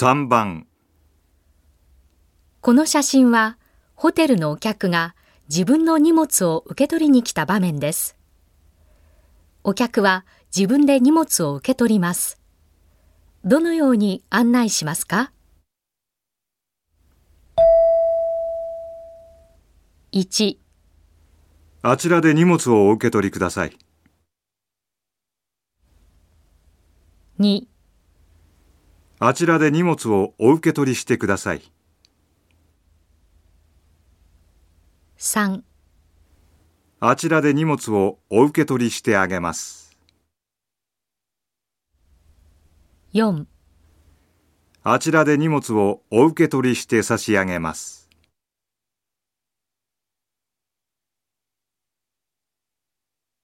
3番この写真はホテルのお客が自分の荷物を受け取りに来た場面です。お客は自分で荷物を受け取ります。どのように案内しますか ?1、あちらで荷物をお受け取りください。2、あちらで荷物をお受け取りしてください。3あちらで荷物をお受け取りしてあげます。4あちらで荷物をお受け取りして差し上げます。